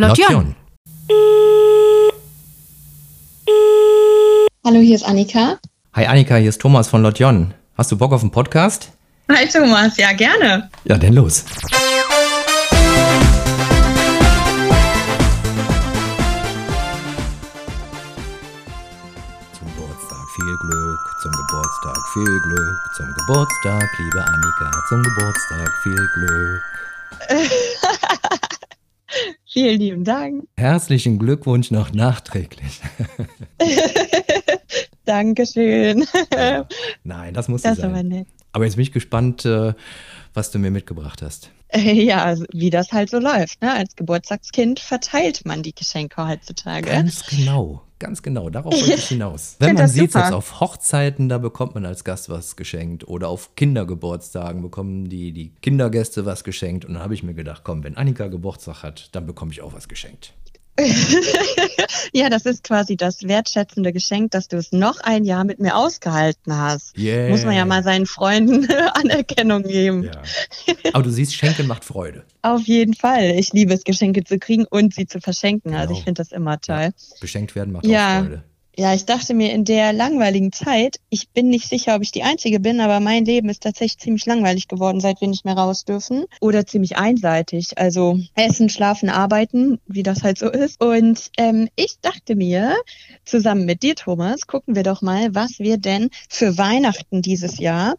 Lotjon. Hallo, hier ist Annika. Hi Annika, hier ist Thomas von Lotjon. Hast du Bock auf einen Podcast? Hi Thomas, ja gerne. Ja, dann los. Zum Geburtstag viel Glück, zum Geburtstag viel Glück, zum Geburtstag, liebe Annika, zum Geburtstag viel Glück. Vielen lieben Dank. Herzlichen Glückwunsch noch nachträglich. Dankeschön. Nein, das muss Das sein. aber nett. Aber jetzt bin ich gespannt, äh, was du mir mitgebracht hast. Ja, also wie das halt so läuft. Ne? Als Geburtstagskind verteilt man die Geschenke heutzutage. Ganz genau, ganz genau. Darauf wollte ich hinaus. Wenn man sieht, super. dass auf Hochzeiten, da bekommt man als Gast was geschenkt. Oder auf Kindergeburtstagen bekommen die, die Kindergäste was geschenkt. Und dann habe ich mir gedacht, komm, wenn Annika Geburtstag hat, dann bekomme ich auch was geschenkt. ja, das ist quasi das wertschätzende Geschenk, dass du es noch ein Jahr mit mir ausgehalten hast. Yeah. Muss man ja mal seinen Freunden Anerkennung geben. Ja. Aber du siehst, Schenken macht Freude. Auf jeden Fall. Ich liebe es, Geschenke zu kriegen und sie zu verschenken. Also Genau. ich finde das immer toll. Beschenkt werden macht Ja. auch Freude. Ja, ich dachte mir in der langweiligen Zeit, ich bin nicht sicher, ob ich die Einzige bin, aber mein Leben ist tatsächlich ziemlich langweilig geworden, seit wir nicht mehr raus dürfen. Oder ziemlich einseitig. Also essen, schlafen, arbeiten, wie das halt so ist. Und ähm, ich dachte mir, zusammen mit dir, Thomas, gucken wir doch mal, was wir denn für Weihnachten dieses Jahr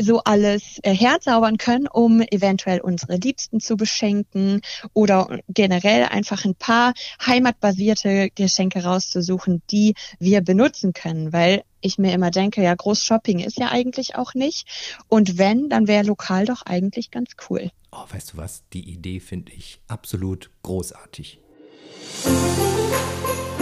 so alles äh, herzaubern können, um eventuell unsere Liebsten zu beschenken oder generell einfach ein paar heimatbasierte Geschenke rauszusuchen, die wir benutzen können, weil ich mir immer denke, ja, Großshopping ist ja eigentlich auch nicht. Und wenn, dann wäre lokal doch eigentlich ganz cool. Oh, weißt du was? Die Idee finde ich absolut großartig. Ja,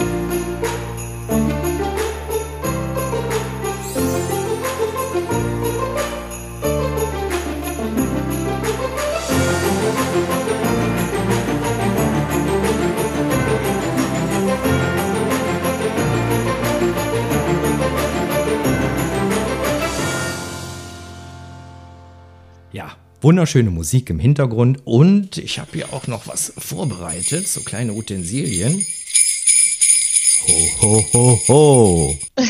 wunderschöne Musik im Hintergrund und ich habe hier auch noch was vorbereitet, so kleine Utensilien. Ho, ho, ho, ho.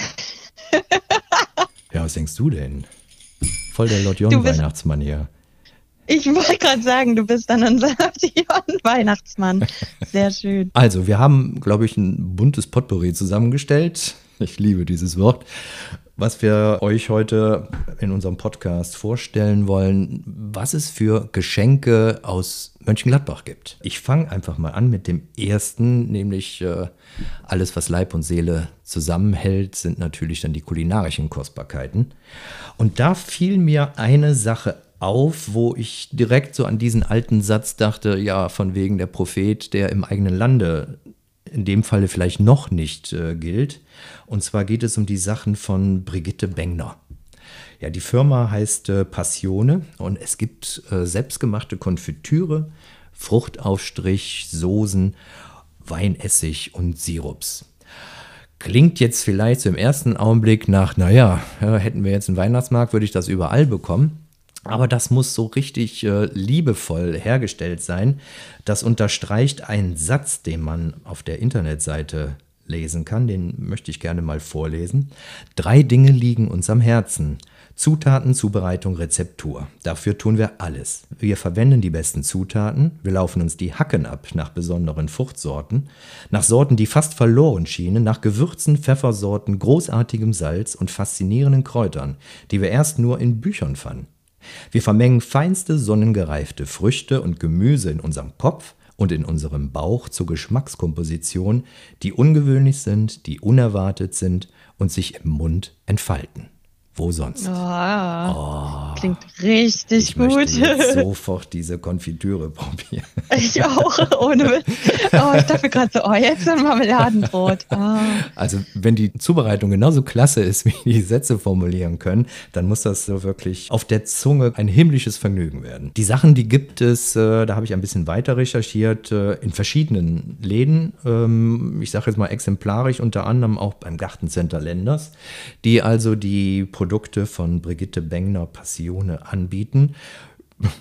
ja, was denkst du denn? Voll der Lord bist- Weihnachtsmann hier. Ich wollte gerade sagen, du bist dann unser Weihnachtsmann. Sehr schön. Also, wir haben, glaube ich, ein buntes Potpourri zusammengestellt. Ich liebe dieses Wort. Was wir euch heute in unserem Podcast vorstellen wollen, was es für Geschenke aus Mönchengladbach gibt. Ich fange einfach mal an mit dem ersten, nämlich äh, alles, was Leib und Seele zusammenhält, sind natürlich dann die kulinarischen Kostbarkeiten. Und da fiel mir eine Sache auf, wo ich direkt so an diesen alten Satz dachte, ja, von wegen der Prophet, der im eigenen Lande in dem Falle vielleicht noch nicht äh, gilt. Und zwar geht es um die Sachen von Brigitte Bengner. Ja, die Firma heißt äh, Passione und es gibt äh, selbstgemachte Konfitüre, Fruchtaufstrich, Soßen, Weinessig und Sirups. Klingt jetzt vielleicht so im ersten Augenblick nach, naja, ja, hätten wir jetzt einen Weihnachtsmarkt, würde ich das überall bekommen. Aber das muss so richtig äh, liebevoll hergestellt sein. Das unterstreicht einen Satz, den man auf der Internetseite lesen kann. Den möchte ich gerne mal vorlesen. Drei Dinge liegen uns am Herzen. Zutaten, Zubereitung, Rezeptur. Dafür tun wir alles. Wir verwenden die besten Zutaten, wir laufen uns die Hacken ab nach besonderen Fruchtsorten, nach Sorten, die fast verloren schienen, nach Gewürzen, Pfeffersorten, großartigem Salz und faszinierenden Kräutern, die wir erst nur in Büchern fanden. Wir vermengen feinste sonnengereifte Früchte und Gemüse in unserem Kopf und in unserem Bauch zur Geschmackskomposition, die ungewöhnlich sind, die unerwartet sind und sich im Mund entfalten. Wo sonst? Oh, Klingt richtig ich gut. möchte jetzt sofort diese Konfitüre probieren. ich auch, ohne Witz. Oh, ich dachte gerade so, oh, jetzt ein Marmeladenbrot. Oh. Also, wenn die Zubereitung genauso klasse ist, wie die Sätze formulieren können, dann muss das so wirklich auf der Zunge ein himmlisches Vergnügen werden. Die Sachen, die gibt es, äh, da habe ich ein bisschen weiter recherchiert, äh, in verschiedenen Läden. Ähm, ich sage jetzt mal exemplarisch, unter anderem auch beim Gartencenter Lenders, die also die Produkte von Brigitte Bengner Passione anbieten.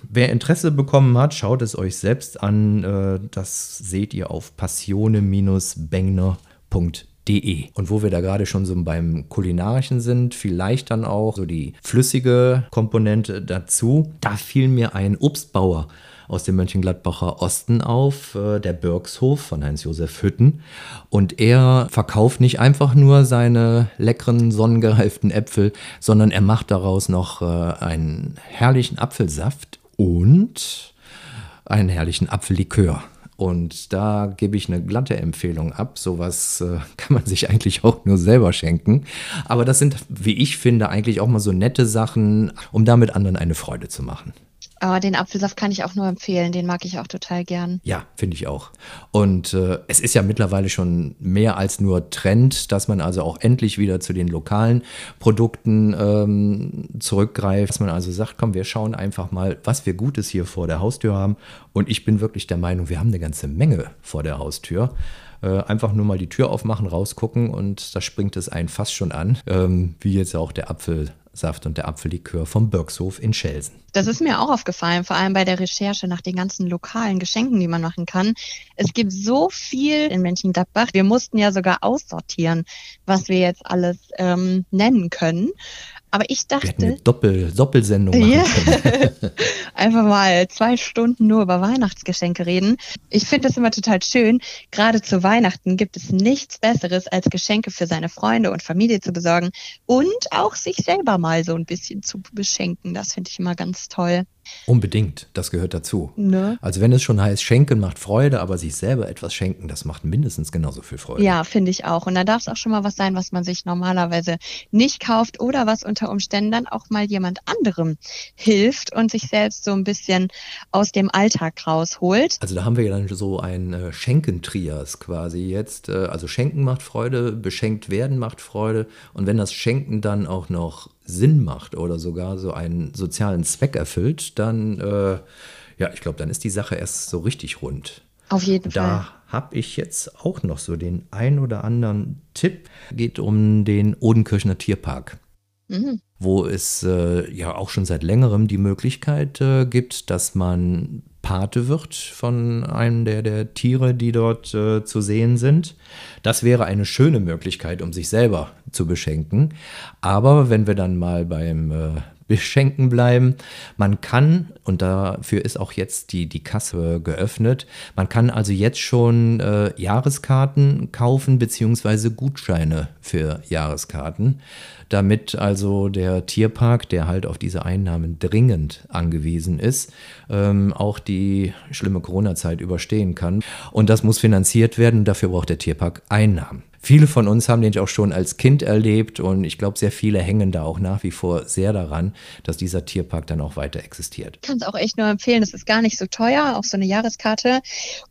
wer Interesse bekommen hat, schaut es euch selbst an. Äh, das seht ihr auf passione-bengner.de. Und wo wir da gerade schon so beim Kulinarischen sind, vielleicht dann auch so die flüssige Komponente dazu. Da fiel mir ein Obstbauer aus dem Mönchengladbacher Osten auf, äh, der Birkshof von Heinz-Josef Hütten. Und er verkauft nicht einfach nur seine leckeren, sonnengereiften Äpfel, sondern er macht daraus noch äh, einen herrlichen Apfelsaft und einen herrlichen Apfellikör. Und da gebe ich eine glatte Empfehlung ab. Sowas äh, kann man sich eigentlich auch nur selber schenken. Aber das sind, wie ich finde, eigentlich auch mal so nette Sachen, um damit anderen eine Freude zu machen. Aber den Apfelsaft kann ich auch nur empfehlen. Den mag ich auch total gern. Ja, finde ich auch. Und äh, es ist ja mittlerweile schon mehr als nur Trend, dass man also auch endlich wieder zu den lokalen Produkten ähm, zurückgreift. Dass man also sagt, komm, wir schauen einfach mal, was wir Gutes hier vor der Haustür haben. Und ich bin wirklich der Meinung, wir haben eine ganze Menge vor der Haustür äh, einfach nur mal die Tür aufmachen, rausgucken und da springt es einen fast schon an, ähm, wie jetzt auch der Apfel Saft und der Apfellikör vom Birkshof in Schelsen. Das ist mir auch aufgefallen, vor allem bei der Recherche nach den ganzen lokalen Geschenken, die man machen kann. Es gibt so viel in Mönchengladbach. Wir mussten ja sogar aussortieren, was wir jetzt alles ähm, nennen können. Aber ich dachte. Wir eine Doppel, Doppelsendung machen yeah. Einfach mal zwei Stunden nur über Weihnachtsgeschenke reden. Ich finde das immer total schön. Gerade zu Weihnachten gibt es nichts Besseres, als Geschenke für seine Freunde und Familie zu besorgen und auch sich selber mal so ein bisschen zu beschenken. Das finde ich immer ganz toll. Unbedingt, das gehört dazu. Ne? Also wenn es schon heißt, schenken macht Freude, aber sich selber etwas schenken, das macht mindestens genauso viel Freude. Ja, finde ich auch. Und da darf es auch schon mal was sein, was man sich normalerweise nicht kauft oder was unter Umständen dann auch mal jemand anderem hilft und sich selbst so ein bisschen aus dem Alltag rausholt. Also da haben wir ja dann so ein äh, Schenkentrias quasi jetzt. Äh, also Schenken macht Freude, beschenkt werden macht Freude und wenn das Schenken dann auch noch Sinn macht oder sogar so einen sozialen Zweck erfüllt, dann, äh, ja, ich glaube, dann ist die Sache erst so richtig rund. Auf jeden da Fall. Da habe ich jetzt auch noch so den ein oder anderen Tipp. Geht um den Odenkirchner Tierpark. Mhm. Wo es äh, ja auch schon seit längerem die Möglichkeit äh, gibt, dass man Pate wird von einem der, der Tiere, die dort äh, zu sehen sind. Das wäre eine schöne Möglichkeit, um sich selber zu beschenken. Aber wenn wir dann mal beim äh, Beschenken bleiben, man kann, und dafür ist auch jetzt die, die Kasse geöffnet, man kann also jetzt schon äh, Jahreskarten kaufen beziehungsweise Gutscheine für Jahreskarten damit also der Tierpark, der halt auf diese Einnahmen dringend angewiesen ist, ähm, auch die schlimme Corona-Zeit überstehen kann. Und das muss finanziert werden. Dafür braucht der Tierpark Einnahmen. Viele von uns haben den auch schon als Kind erlebt und ich glaube, sehr viele hängen da auch nach wie vor sehr daran, dass dieser Tierpark dann auch weiter existiert. Ich kann es auch echt nur empfehlen. Es ist gar nicht so teuer, auch so eine Jahreskarte.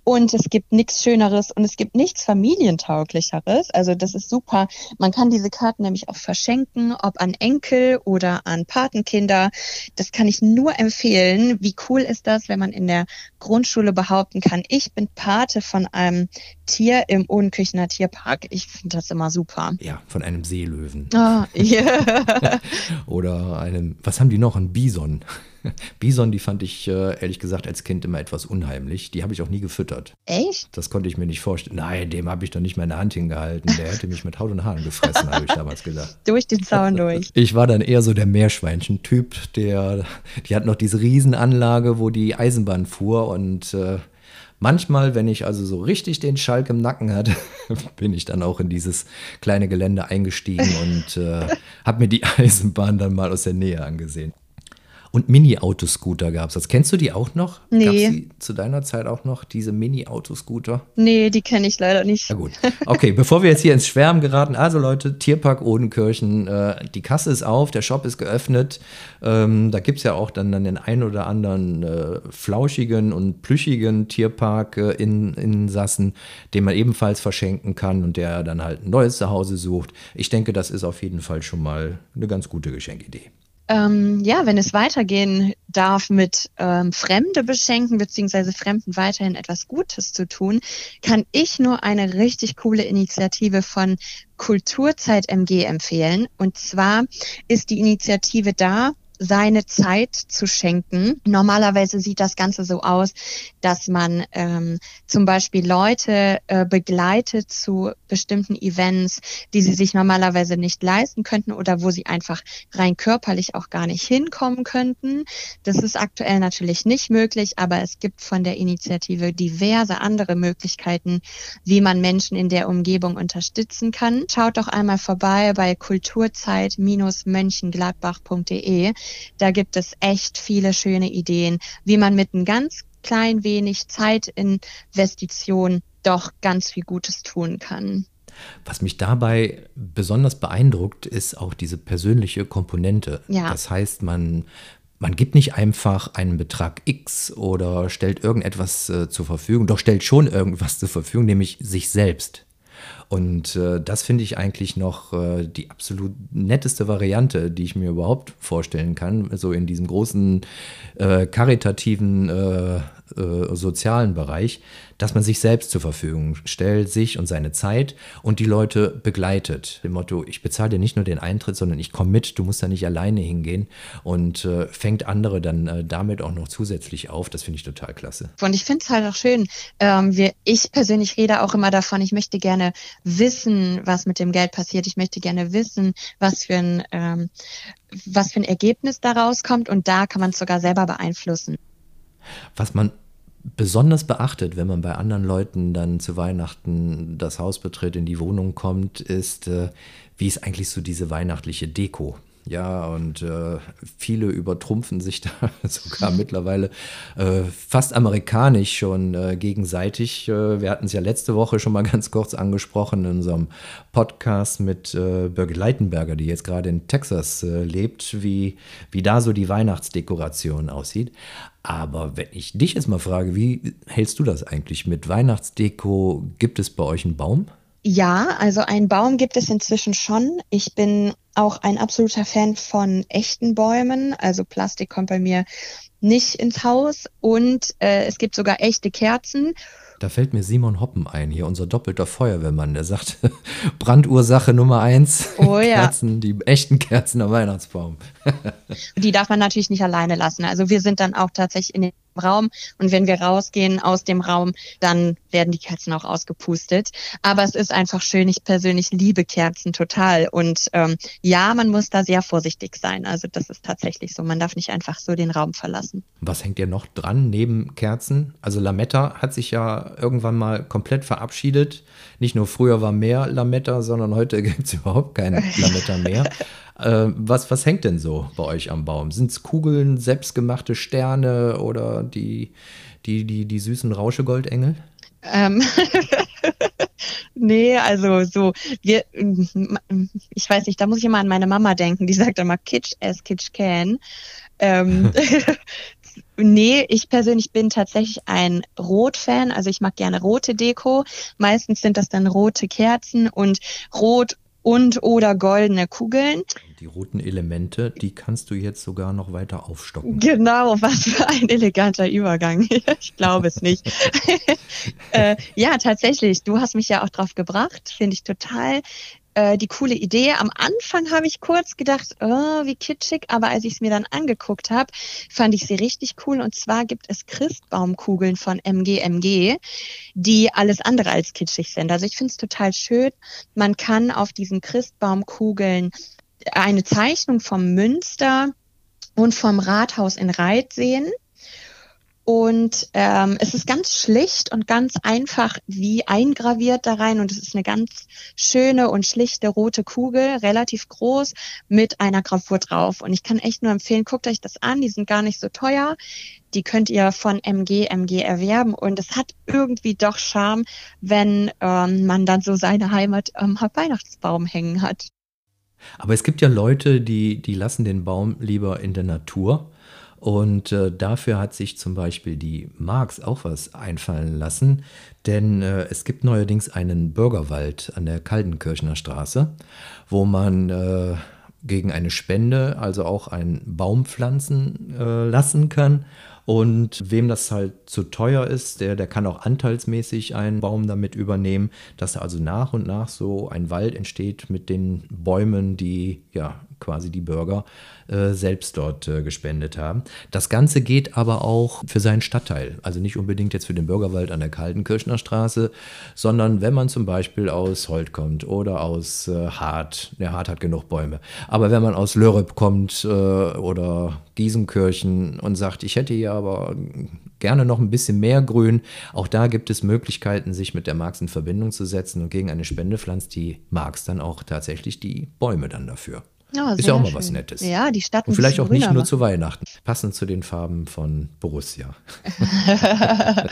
Und es gibt nichts Schöneres und es gibt nichts Familientauglicheres. Also das ist super. Man kann diese Karten nämlich auch verschenken, ob an Enkel oder an Patenkinder. Das kann ich nur empfehlen. Wie cool ist das, wenn man in der Grundschule behaupten kann, ich bin Pate von einem Tier im Ohnenküchener Tierpark. Ich finde das immer super. Ja, von einem Seelöwen. Ah, yeah. Oder einem, was haben die noch? Ein Bison. Bison, die fand ich äh, ehrlich gesagt als Kind immer etwas unheimlich. Die habe ich auch nie gefüttert. Echt? Das konnte ich mir nicht vorstellen. Nein, dem habe ich doch nicht meine Hand hingehalten. Der hätte mich mit Haut und Haaren gefressen, habe ich damals gedacht. durch den Zaun durch. Ich war dann eher so der Meerschweinchen-Typ, der, die hat noch diese Riesenanlage, wo die Eisenbahn fuhr und äh, Manchmal, wenn ich also so richtig den Schalk im Nacken hatte, bin ich dann auch in dieses kleine Gelände eingestiegen und äh, habe mir die Eisenbahn dann mal aus der Nähe angesehen. Und Mini-Autoscooter gab es. Das kennst du die auch noch? Nee. Gab es zu deiner Zeit auch noch diese Mini-Autoscooter? Nee, die kenne ich leider nicht. Na gut. Okay, bevor wir jetzt hier ins Schwärmen geraten, also Leute, Tierpark Odenkirchen, äh, die Kasse ist auf, der Shop ist geöffnet. Ähm, da gibt es ja auch dann, dann den ein oder anderen äh, flauschigen und plüschigen Tierpark äh, in, in Sassen, den man ebenfalls verschenken kann und der dann halt ein neues Zuhause sucht. Ich denke, das ist auf jeden Fall schon mal eine ganz gute Geschenkidee ähm, ja, wenn es weitergehen darf mit ähm, Fremde beschenken beziehungsweise Fremden weiterhin etwas Gutes zu tun, kann ich nur eine richtig coole Initiative von Kulturzeit MG empfehlen. Und zwar ist die Initiative da, seine Zeit zu schenken. Normalerweise sieht das Ganze so aus, dass man ähm, zum Beispiel Leute äh, begleitet zu bestimmten Events, die sie sich normalerweise nicht leisten könnten oder wo sie einfach rein körperlich auch gar nicht hinkommen könnten. Das ist aktuell natürlich nicht möglich, aber es gibt von der Initiative diverse andere Möglichkeiten, wie man Menschen in der Umgebung unterstützen kann. Schaut doch einmal vorbei bei kulturzeit-mönchengladbach.de. Da gibt es echt viele schöne Ideen, wie man mit einem ganz klein wenig Zeitinvestition doch ganz viel Gutes tun kann. Was mich dabei besonders beeindruckt, ist auch diese persönliche Komponente. Ja. Das heißt, man, man gibt nicht einfach einen Betrag X oder stellt irgendetwas äh, zur Verfügung, doch stellt schon irgendwas zur Verfügung, nämlich sich selbst. Und äh, das finde ich eigentlich noch äh, die absolut netteste Variante, die ich mir überhaupt vorstellen kann, so in diesem großen äh, karitativen äh, sozialen Bereich, dass man sich selbst zur Verfügung stellt, sich und seine Zeit und die Leute begleitet. Dem Motto, ich bezahle dir nicht nur den Eintritt, sondern ich komme mit, du musst da nicht alleine hingehen und äh, fängt andere dann äh, damit auch noch zusätzlich auf. Das finde ich total klasse. Und ich finde es halt auch schön. Ähm, wir, ich persönlich rede auch immer davon, ich möchte gerne wissen, was mit dem Geld passiert. Ich möchte gerne wissen, was für ein, ähm, was für ein Ergebnis daraus kommt. Und da kann man es sogar selber beeinflussen. Was man besonders beachtet, wenn man bei anderen Leuten dann zu Weihnachten das Haus betritt, in die Wohnung kommt, ist, äh, wie ist eigentlich so diese weihnachtliche Deko? Ja, und äh, viele übertrumpfen sich da sogar mittlerweile äh, fast amerikanisch schon äh, gegenseitig. Äh, wir hatten es ja letzte Woche schon mal ganz kurz angesprochen in unserem Podcast mit äh, Birgit Leitenberger, die jetzt gerade in Texas äh, lebt, wie, wie da so die Weihnachtsdekoration aussieht. Aber wenn ich dich jetzt mal frage, wie hältst du das eigentlich mit Weihnachtsdeko? Gibt es bei euch einen Baum? Ja, also einen Baum gibt es inzwischen schon. Ich bin auch ein absoluter Fan von echten Bäumen. Also Plastik kommt bei mir nicht ins Haus und äh, es gibt sogar echte Kerzen. Da fällt mir Simon Hoppen ein, hier unser doppelter Feuerwehrmann, der sagt, Brandursache Nummer eins, oh, ja. Kerzen, die echten Kerzen am Weihnachtsbaum. die darf man natürlich nicht alleine lassen. Also wir sind dann auch tatsächlich in den Raum und wenn wir rausgehen aus dem Raum, dann werden die Kerzen auch ausgepustet. Aber es ist einfach schön. Ich persönlich liebe Kerzen total und ähm, ja, man muss da sehr vorsichtig sein. Also das ist tatsächlich so. Man darf nicht einfach so den Raum verlassen. Was hängt ihr noch dran neben Kerzen? Also Lametta hat sich ja irgendwann mal komplett verabschiedet. Nicht nur früher war mehr Lametta, sondern heute gibt es überhaupt kein Lametta mehr. Äh, was, was hängt denn so bei euch am Baum? Sind es Kugeln, selbstgemachte Sterne oder die, die, die, die süßen Rauschegoldengel? Ähm. nee, also so, wir, ich weiß nicht, da muss ich immer an meine Mama denken, die sagt immer Kitsch as Kitsch can. Ähm, nee, ich persönlich bin tatsächlich ein Rot-Fan, also ich mag gerne rote Deko. Meistens sind das dann rote Kerzen und rot und oder goldene Kugeln. Die roten Elemente, die kannst du jetzt sogar noch weiter aufstocken. Genau, was für ein eleganter Übergang. ich glaube es nicht. äh, ja, tatsächlich. Du hast mich ja auch drauf gebracht. Finde ich total äh, die coole Idee. Am Anfang habe ich kurz gedacht, oh, wie kitschig, aber als ich es mir dann angeguckt habe, fand ich sie richtig cool. Und zwar gibt es Christbaumkugeln von MGMG, die alles andere als kitschig sind. Also ich finde es total schön. Man kann auf diesen Christbaumkugeln eine Zeichnung vom Münster und vom Rathaus in Reit sehen. Und ähm, es ist ganz schlicht und ganz einfach wie eingraviert da rein. Und es ist eine ganz schöne und schlichte rote Kugel, relativ groß, mit einer Gravur drauf. Und ich kann echt nur empfehlen, guckt euch das an. Die sind gar nicht so teuer. Die könnt ihr von MG, MG erwerben. Und es hat irgendwie doch Charme, wenn ähm, man dann so seine Heimat am Weihnachtsbaum hängen hat. Aber es gibt ja Leute, die, die lassen den Baum lieber in der Natur und äh, dafür hat sich zum Beispiel die Marx auch was einfallen lassen, denn äh, es gibt neuerdings einen Bürgerwald an der Kaldenkirchner Straße, wo man äh, gegen eine Spende also auch einen Baum pflanzen äh, lassen kann. Und wem das halt zu teuer ist, der, der kann auch anteilsmäßig einen Baum damit übernehmen, dass also nach und nach so ein Wald entsteht mit den Bäumen, die ja quasi die Bürger äh, selbst dort äh, gespendet haben. Das Ganze geht aber auch für seinen Stadtteil. Also nicht unbedingt jetzt für den Bürgerwald an der Kaltenkirchner Straße, sondern wenn man zum Beispiel aus Holt kommt oder aus äh, Hart. Der Hart hat genug Bäume. Aber wenn man aus Lörrep kommt äh, oder Giesenkirchen und sagt, ich hätte hier aber gerne noch ein bisschen mehr Grün. Auch da gibt es Möglichkeiten, sich mit der Marx in Verbindung zu setzen und gegen eine Spende pflanzt die Marx dann auch tatsächlich die Bäume dann dafür. Ja, ist ja auch mal schön. was Nettes. Ja, die Stadt Und vielleicht auch nicht nur zu Weihnachten. Passend zu den Farben von Borussia.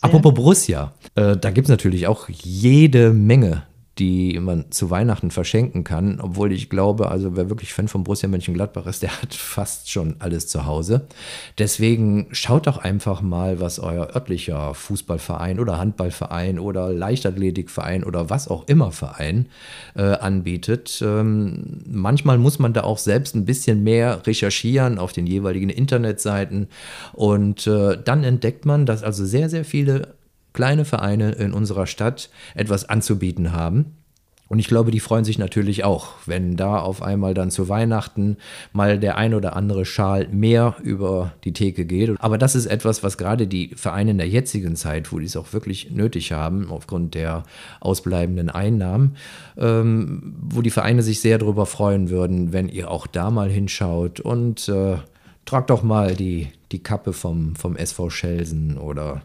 Apropos Borussia, äh, da gibt es natürlich auch jede Menge, die man zu Weihnachten verschenken kann. Obwohl ich glaube, also wer wirklich Fan von Borussia Mönchengladbach ist, der hat fast schon alles zu Hause. Deswegen schaut doch einfach mal, was euer örtlicher Fußballverein oder Handballverein oder Leichtathletikverein oder was auch immer Verein äh, anbietet. Ähm, manchmal muss man da auch selbst ein bisschen mehr recherchieren auf den jeweiligen Internetseiten und äh, dann entdeckt man, dass also sehr, sehr viele kleine Vereine in unserer Stadt etwas anzubieten haben. Und ich glaube, die freuen sich natürlich auch, wenn da auf einmal dann zu Weihnachten mal der ein oder andere Schal mehr über die Theke geht. Aber das ist etwas, was gerade die Vereine in der jetzigen Zeit, wo die es auch wirklich nötig haben, aufgrund der ausbleibenden Einnahmen, ähm, wo die Vereine sich sehr darüber freuen würden, wenn ihr auch da mal hinschaut und äh, tragt doch mal die, die Kappe vom, vom SV Schelsen oder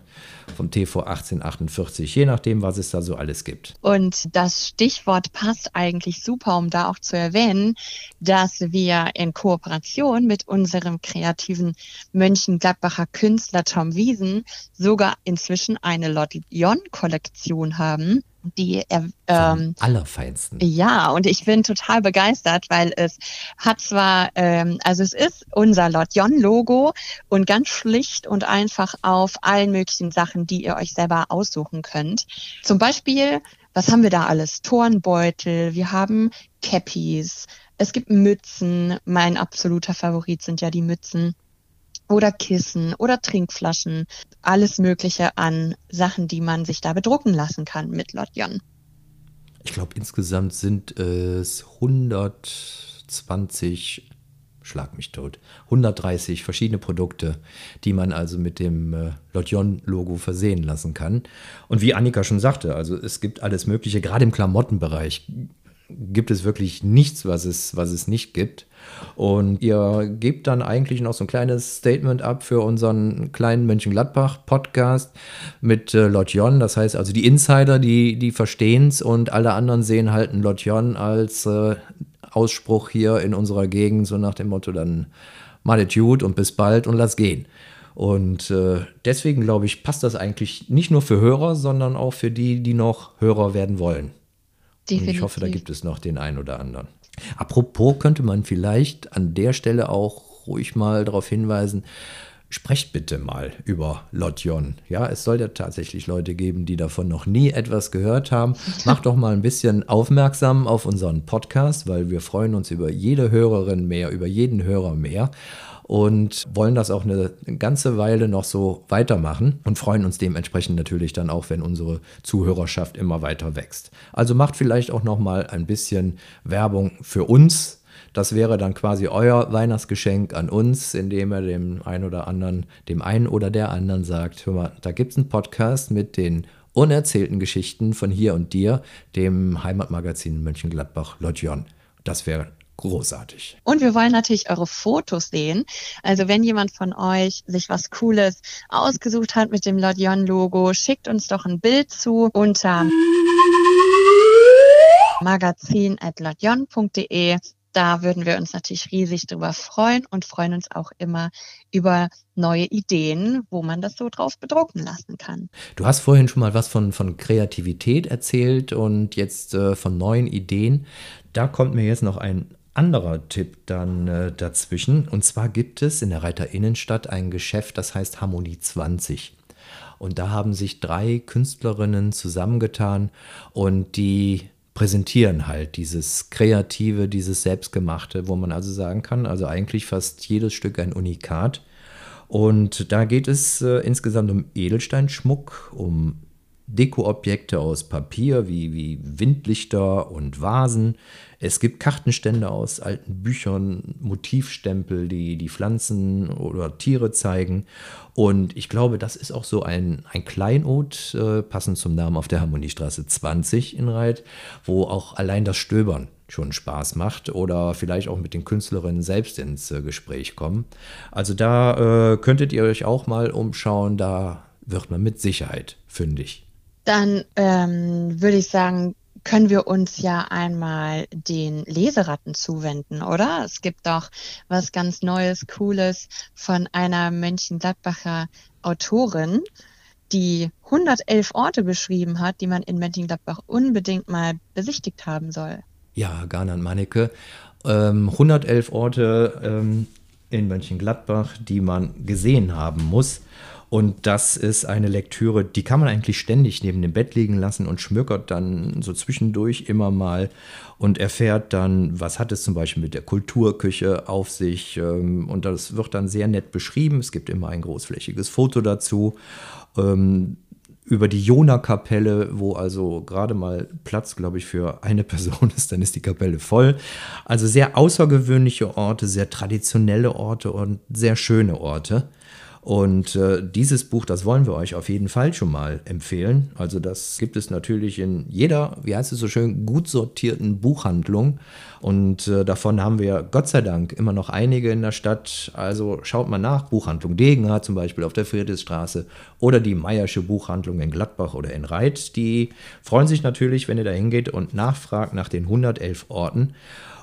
vom TV 1848, je nachdem, was es da so alles gibt. Und das Stichwort passt eigentlich super, um da auch zu erwähnen, dass wir in Kooperation mit unserem kreativen Mönchengladbacher Künstler Tom Wiesen sogar inzwischen eine Lotillon-Kollektion haben, die ähm, Allerfeinsten. Ja, und ich bin total begeistert, weil es hat zwar, ähm, also es ist unser Lotjon-Logo und ganz schlicht und einfach auf allen möglichen Sachen, die ihr euch selber aussuchen könnt. Zum Beispiel, was haben wir da alles? Turnbeutel, wir haben Cappies, es gibt Mützen, mein absoluter Favorit sind ja die Mützen. Oder Kissen oder Trinkflaschen, alles Mögliche an Sachen, die man sich da bedrucken lassen kann mit Lotjon. Ich glaube, insgesamt sind es 120, schlag mich tot, 130 verschiedene Produkte, die man also mit dem äh, Lotjon-Logo versehen lassen kann. Und wie Annika schon sagte, also es gibt alles Mögliche, gerade im Klamottenbereich gibt es wirklich nichts, was es, was es nicht gibt. Und ihr gebt dann eigentlich noch so ein kleines Statement ab für unseren kleinen Mönchengladbach-Podcast mit äh, Lotjon. Das heißt also, die Insider, die, die verstehen es und alle anderen sehen halt ein Lotjon als äh, Ausspruch hier in unserer Gegend, so nach dem Motto, dann mal gut und bis bald und lass gehen. Und äh, deswegen glaube ich, passt das eigentlich nicht nur für Hörer, sondern auch für die, die noch Hörer werden wollen. Und ich hoffe, da gibt es noch den einen oder anderen. Apropos könnte man vielleicht an der Stelle auch ruhig mal darauf hinweisen, sprecht bitte mal über Lotjon. Ja, es soll ja tatsächlich Leute geben, die davon noch nie etwas gehört haben. Macht doch mal ein bisschen aufmerksam auf unseren Podcast, weil wir freuen uns über jede Hörerin mehr, über jeden Hörer mehr und wollen das auch eine ganze Weile noch so weitermachen und freuen uns dementsprechend natürlich dann auch, wenn unsere Zuhörerschaft immer weiter wächst. Also macht vielleicht auch noch mal ein bisschen Werbung für uns. Das wäre dann quasi euer Weihnachtsgeschenk an uns, indem er dem einen oder anderen, dem einen oder der anderen sagt, hör mal, da gibt es einen Podcast mit den unerzählten Geschichten von hier und dir, dem Heimatmagazin Mönchengladbach Lotjon. Das wäre großartig. Und wir wollen natürlich eure Fotos sehen. Also wenn jemand von euch sich was Cooles ausgesucht hat mit dem Lodion-Logo, schickt uns doch ein Bild zu unter magazin.lodion.de. Da würden wir uns natürlich riesig drüber freuen und freuen uns auch immer über neue Ideen, wo man das so drauf bedrucken lassen kann. Du hast vorhin schon mal was von, von Kreativität erzählt und jetzt äh, von neuen Ideen. Da kommt mir jetzt noch ein anderer Tipp dann äh, dazwischen. Und zwar gibt es in der Reiter Innenstadt ein Geschäft, das heißt Harmonie 20. Und da haben sich drei Künstlerinnen zusammengetan und die präsentieren halt dieses Kreative, dieses Selbstgemachte, wo man also sagen kann, also eigentlich fast jedes Stück ein Unikat. Und da geht es äh, insgesamt um Edelsteinschmuck, um Dekoobjekte aus Papier wie, wie Windlichter und Vasen. Es gibt Kartenstände aus alten Büchern, Motivstempel, die die Pflanzen oder Tiere zeigen. Und ich glaube, das ist auch so ein, ein Kleinod, äh, passend zum Namen auf der Harmoniestraße 20 in Reit, wo auch allein das Stöbern schon Spaß macht oder vielleicht auch mit den Künstlerinnen selbst ins äh, Gespräch kommen. Also da äh, könntet ihr euch auch mal umschauen, da wird man mit Sicherheit fündig. Dann ähm, würde ich sagen, können wir uns ja einmal den Leseratten zuwenden, oder? Es gibt doch was ganz Neues, Cooles von einer Mönchengladbacher Autorin, die 111 Orte beschrieben hat, die man in Mönchengladbach unbedingt mal besichtigt haben soll. Ja, Garnan Manneke. Ähm, 111 Orte ähm, in Mönchengladbach, die man gesehen haben muss. Und das ist eine Lektüre, die kann man eigentlich ständig neben dem Bett liegen lassen und schmökert dann so zwischendurch immer mal und erfährt dann, was hat es zum Beispiel mit der Kulturküche auf sich. Ähm, und das wird dann sehr nett beschrieben. Es gibt immer ein großflächiges Foto dazu. Ähm, über die Jona-Kapelle, wo also gerade mal Platz, glaube ich, für eine Person ist, dann ist die Kapelle voll. Also sehr außergewöhnliche Orte, sehr traditionelle Orte und sehr schöne Orte. Und äh, dieses Buch, das wollen wir euch auf jeden Fall schon mal empfehlen. Also das gibt es natürlich in jeder, wie heißt es so schön, gut sortierten Buchhandlung. Und äh, davon haben wir Gott sei Dank immer noch einige in der Stadt. Also schaut mal nach, Buchhandlung Degenhardt zum Beispiel auf der Friedrichstraße oder die Meiersche Buchhandlung in Gladbach oder in Reit. Die freuen sich natürlich, wenn ihr da hingeht und nachfragt nach den 111 Orten.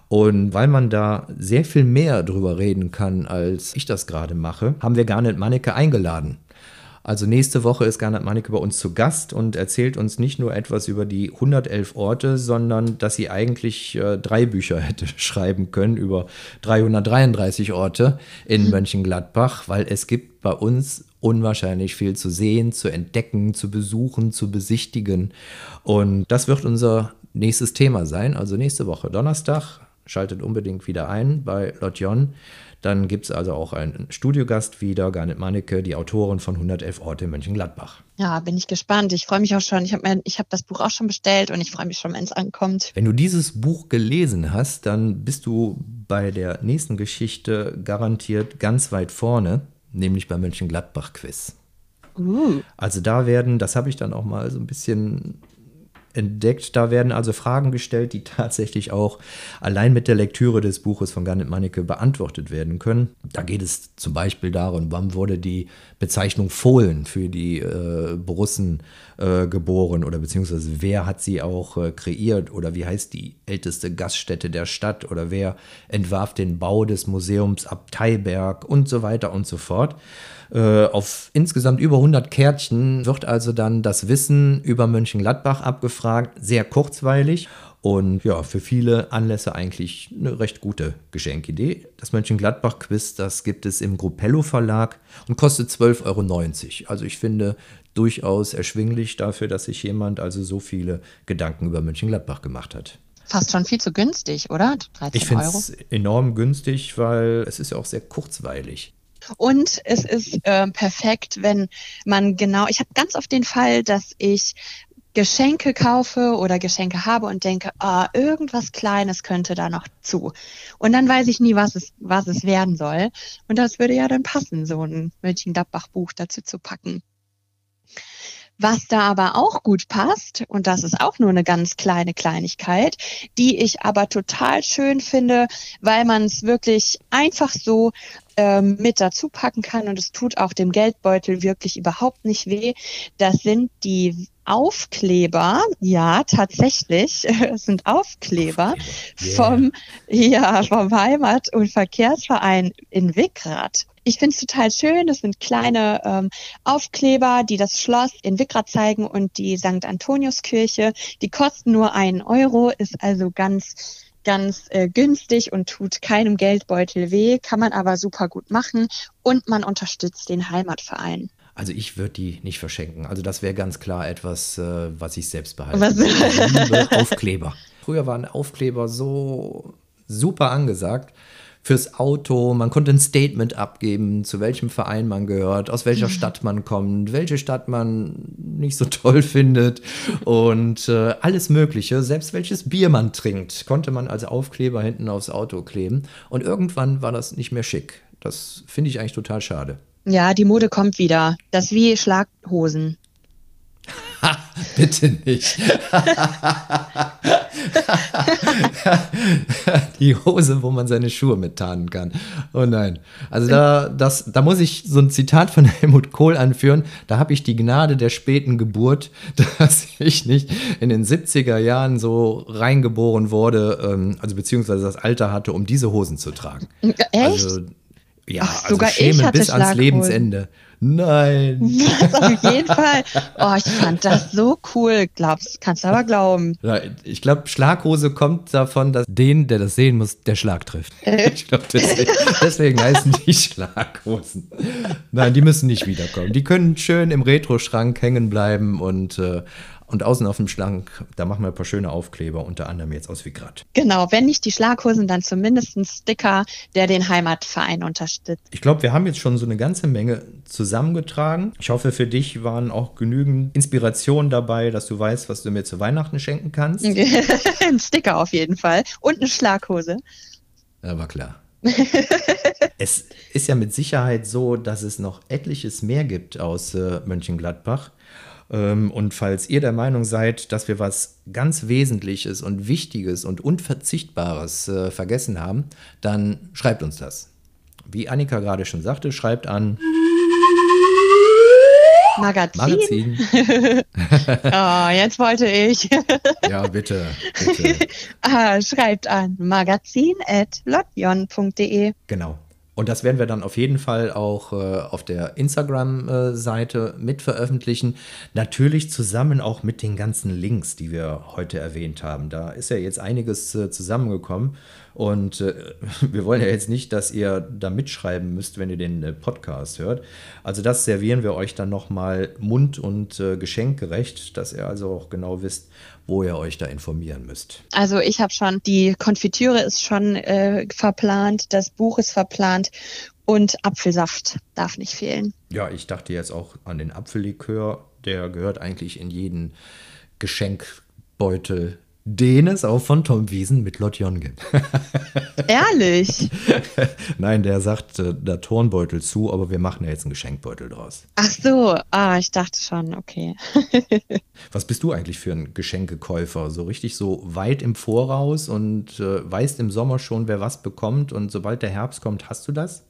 Und weil man da sehr viel mehr drüber reden kann, als ich das gerade mache, haben wir Garnet Manneke eingeladen. Also nächste Woche ist Garnet Manneke bei uns zu Gast und erzählt uns nicht nur etwas über die 111 Orte, sondern dass sie eigentlich äh, drei Bücher hätte schreiben können über 333 Orte in mhm. Mönchengladbach, weil es gibt bei uns unwahrscheinlich viel zu sehen, zu entdecken, zu besuchen, zu besichtigen. Und das wird unser nächstes Thema sein. Also nächste Woche Donnerstag Schaltet unbedingt wieder ein bei Lotjon. Dann gibt es also auch einen Studiogast wieder, Garnet Manneke, die Autorin von 111 Orte in Mönchengladbach. Ja, bin ich gespannt. Ich freue mich auch schon. Ich habe hab das Buch auch schon bestellt und ich freue mich schon, wenn es ankommt. Wenn du dieses Buch gelesen hast, dann bist du bei der nächsten Geschichte garantiert ganz weit vorne, nämlich beim Mönchengladbach-Quiz. Uh. Also da werden, das habe ich dann auch mal so ein bisschen entdeckt. Da werden also Fragen gestellt, die tatsächlich auch allein mit der Lektüre des Buches von Garnet Manneke beantwortet werden können. Da geht es zum Beispiel darum, wann wurde die Bezeichnung Fohlen für die äh, Borussen äh, geboren oder beziehungsweise wer hat sie auch äh, kreiert oder wie heißt die älteste Gaststätte der Stadt oder wer entwarf den Bau des Museums Abteiberg und so weiter und so fort. Äh, auf insgesamt über 100 Kärtchen wird also dann das Wissen über Mönchengladbach abgefragt, sehr kurzweilig und ja, für viele Anlässe eigentlich eine recht gute Geschenkidee. Das Mönchengladbach-Quiz, das gibt es im Gruppello Verlag und kostet 12,90 Euro. Also ich finde durchaus erschwinglich dafür, dass sich jemand also so viele Gedanken über Mönchengladbach gemacht hat fast schon viel zu günstig, oder? ich finde es enorm günstig, weil es ist ja auch sehr kurzweilig. Und es ist äh, perfekt, wenn man genau, ich habe ganz oft den Fall, dass ich Geschenke kaufe oder Geschenke habe und denke, ah, irgendwas Kleines könnte da noch zu. Und dann weiß ich nie, was es, was es werden soll. Und das würde ja dann passen, so ein Mönchengladbach-Buch dazu zu packen. Was da aber auch gut passt, und das ist auch nur eine ganz kleine Kleinigkeit, die ich aber total schön finde, weil man es wirklich einfach so ähm, mit dazu packen kann und es tut auch dem Geldbeutel wirklich überhaupt nicht weh. Das sind die Aufkleber, ja, tatsächlich, es sind Aufkleber yeah. vom, ja, vom Heimat- und Verkehrsverein in Wickrath. Ich finde es total schön. Das sind kleine ähm, Aufkleber, die das Schloss in Wickrath zeigen und die St. Antoniuskirche. Die kosten nur einen Euro, ist also ganz ganz äh, günstig und tut keinem Geldbeutel weh, kann man aber super gut machen und man unterstützt den Heimatverein. Also ich würde die nicht verschenken. Also das wäre ganz klar etwas, äh, was ich selbst behalte. Was? Liebe Aufkleber. Früher waren Aufkleber so super angesagt. Fürs Auto. Man konnte ein Statement abgeben, zu welchem Verein man gehört, aus welcher Stadt man kommt, welche Stadt man nicht so toll findet und äh, alles Mögliche. Selbst welches Bier man trinkt, konnte man als Aufkleber hinten aufs Auto kleben. Und irgendwann war das nicht mehr schick. Das finde ich eigentlich total schade. Ja, die Mode kommt wieder. Das wie Schlaghosen. Bitte nicht. die Hose, wo man seine Schuhe mit tarnen kann. Oh nein. Also da, das, da muss ich so ein Zitat von Helmut Kohl anführen. Da habe ich die Gnade der späten Geburt, dass ich nicht in den 70er Jahren so reingeboren wurde, ähm, also beziehungsweise das Alter hatte, um diese Hosen zu tragen. Echt? Also, ja, Ach, also sogar ich schämen bis ans. Lebensende. Nein. Was auf jeden Fall. Oh, ich fand das so cool. Glaubst, kannst du aber glauben. Ich glaube, Schlaghose kommt davon, dass den, der das sehen muss, der Schlag trifft. Ich glaube, deswegen, deswegen heißen die Schlaghosen. Nein, die müssen nicht wiederkommen. Die können schön im Retro-Schrank hängen bleiben und, äh, und außen auf dem Schrank, da machen wir ein paar schöne Aufkleber, unter anderem jetzt aus Vigrat. Genau, wenn nicht die Schlaghosen, dann zumindest ein Sticker, der den Heimatverein unterstützt. Ich glaube, wir haben jetzt schon so eine ganze Menge zusammengetragen. Ich hoffe, für dich waren auch genügend Inspirationen dabei, dass du weißt, was du mir zu Weihnachten schenken kannst. ein Sticker auf jeden Fall. Und eine Schlaghose. War klar. es ist ja mit Sicherheit so, dass es noch etliches mehr gibt aus äh, Mönchengladbach. Ähm, und falls ihr der Meinung seid, dass wir was ganz Wesentliches und Wichtiges und Unverzichtbares äh, vergessen haben, dann schreibt uns das. Wie Annika gerade schon sagte, schreibt an Magazin. Magazin. Oh, jetzt wollte ich. Ja, bitte, bitte. ah, schreibt an magazin.lotjon.de. Genau. Und das werden wir dann auf jeden Fall auch äh, auf der Instagram-Seite mit veröffentlichen. Natürlich zusammen auch mit den ganzen Links, die wir heute erwähnt haben. Da ist ja jetzt einiges äh, zusammengekommen. Und äh, wir wollen ja jetzt nicht, dass ihr da mitschreiben müsst, wenn ihr den äh, Podcast hört. Also das servieren wir euch dann nochmal mund- und äh, geschenkgerecht, dass ihr also auch genau wisst, wo ihr euch da informieren müsst. Also ich habe schon, die Konfitüre ist schon äh, verplant, das Buch ist verplant und Apfelsaft darf nicht fehlen. Ja, ich dachte jetzt auch an den Apfellikör. Der gehört eigentlich in jeden Geschenkbeutel, den es auch von Tom Wiesen mit Lotjon gibt. Ehrlich? Nein, der sagt äh, da Turnbeutel zu, aber wir machen ja jetzt einen Geschenkbeutel draus. Ach so, ah, ich dachte schon, okay. Was bist du eigentlich für ein Geschenkekäufer? So richtig so weit im Voraus und äh, weißt im Sommer schon, wer was bekommt und sobald der Herbst kommt, hast du das?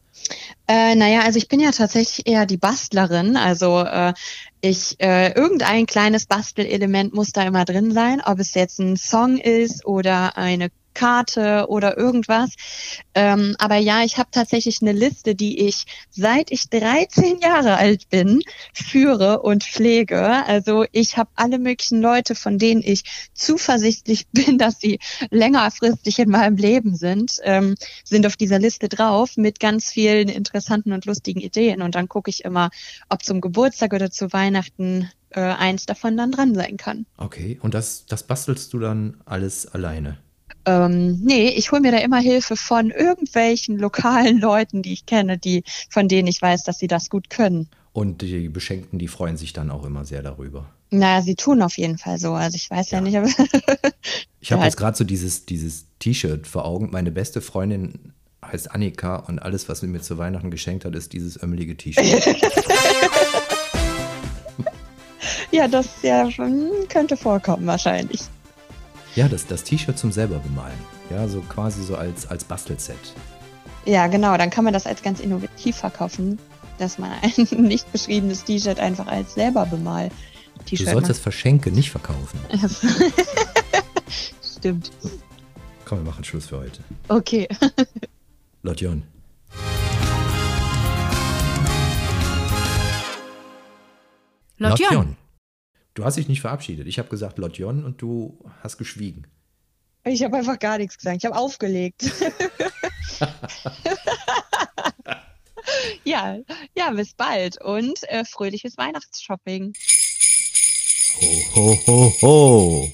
Äh, naja, also ich bin ja tatsächlich eher die Bastlerin. Also äh, ich äh, irgendein kleines Bastelelement muss da immer drin sein, ob es jetzt ein Song ist oder eine Karte oder irgendwas. Ähm, aber ja, ich habe tatsächlich eine Liste, die ich seit ich 13 Jahre alt bin führe und pflege. Also ich habe alle möglichen Leute, von denen ich zuversichtlich bin, dass sie längerfristig in meinem Leben sind, ähm, sind auf dieser Liste drauf mit ganz vielen interessanten und lustigen Ideen. Und dann gucke ich immer, ob zum Geburtstag oder zu Weihnachten äh, eins davon dann dran sein kann. Okay, und das, das bastelst du dann alles alleine? Ähm, nee, ich hole mir da immer Hilfe von irgendwelchen lokalen Leuten, die ich kenne, die, von denen ich weiß, dass sie das gut können. Und die Beschenkten, die freuen sich dann auch immer sehr darüber. Na, sie tun auf jeden Fall so. Also ich weiß ja, Ja. nicht, aber Ich habe jetzt gerade so dieses, dieses T-Shirt vor Augen. Meine beste Freundin heißt Annika und alles, was sie mir zu Weihnachten geschenkt hat, ist dieses ömmelige T-Shirt. ja, das ja schon könnte vorkommen wahrscheinlich. Ja, das, das T-Shirt zum selber bemalen. Ja, so quasi so als, als Bastelset. Ja, genau. Dann kann man das als ganz innovativ verkaufen, dass man ein nicht beschriebenes T-Shirt einfach als selber bemal Du T-Shirt sollst das Verschenke nicht verkaufen. macht. Stimmt. Komm, wir machen Schluss für heute. Okay. Lotjon. Lotjon. Du hast dich nicht verabschiedet. Ich habe gesagt Lotjon und du hast geschwiegen. Ich habe einfach gar nichts gesagt. Ich habe aufgelegt. ja, ja, bis bald und äh, fröhliches Weihnachtsshopping. Ho, ho, ho, ho.